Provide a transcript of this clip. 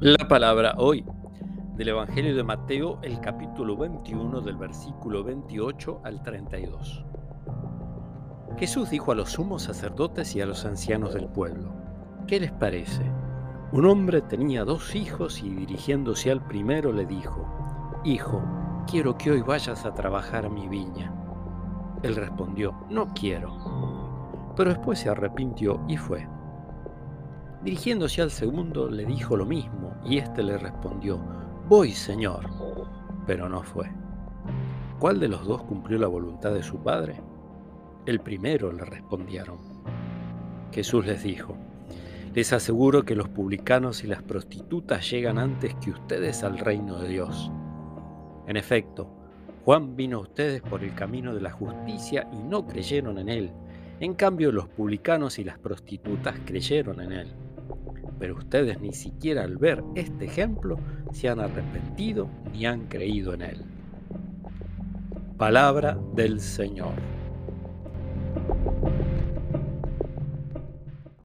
La palabra hoy del Evangelio de Mateo, el capítulo 21 del versículo 28 al 32. Jesús dijo a los sumos sacerdotes y a los ancianos del pueblo, ¿qué les parece? Un hombre tenía dos hijos y dirigiéndose al primero le dijo, Hijo, quiero que hoy vayas a trabajar a mi viña. Él respondió, no quiero. Pero después se arrepintió y fue. Dirigiéndose al segundo le dijo lo mismo, y éste le respondió, Voy, Señor, pero no fue. ¿Cuál de los dos cumplió la voluntad de su padre? El primero le respondieron. Jesús les dijo, Les aseguro que los publicanos y las prostitutas llegan antes que ustedes al reino de Dios. En efecto, Juan vino a ustedes por el camino de la justicia y no creyeron en él. En cambio, los publicanos y las prostitutas creyeron en él pero ustedes ni siquiera al ver este ejemplo se han arrepentido ni han creído en él. Palabra del Señor.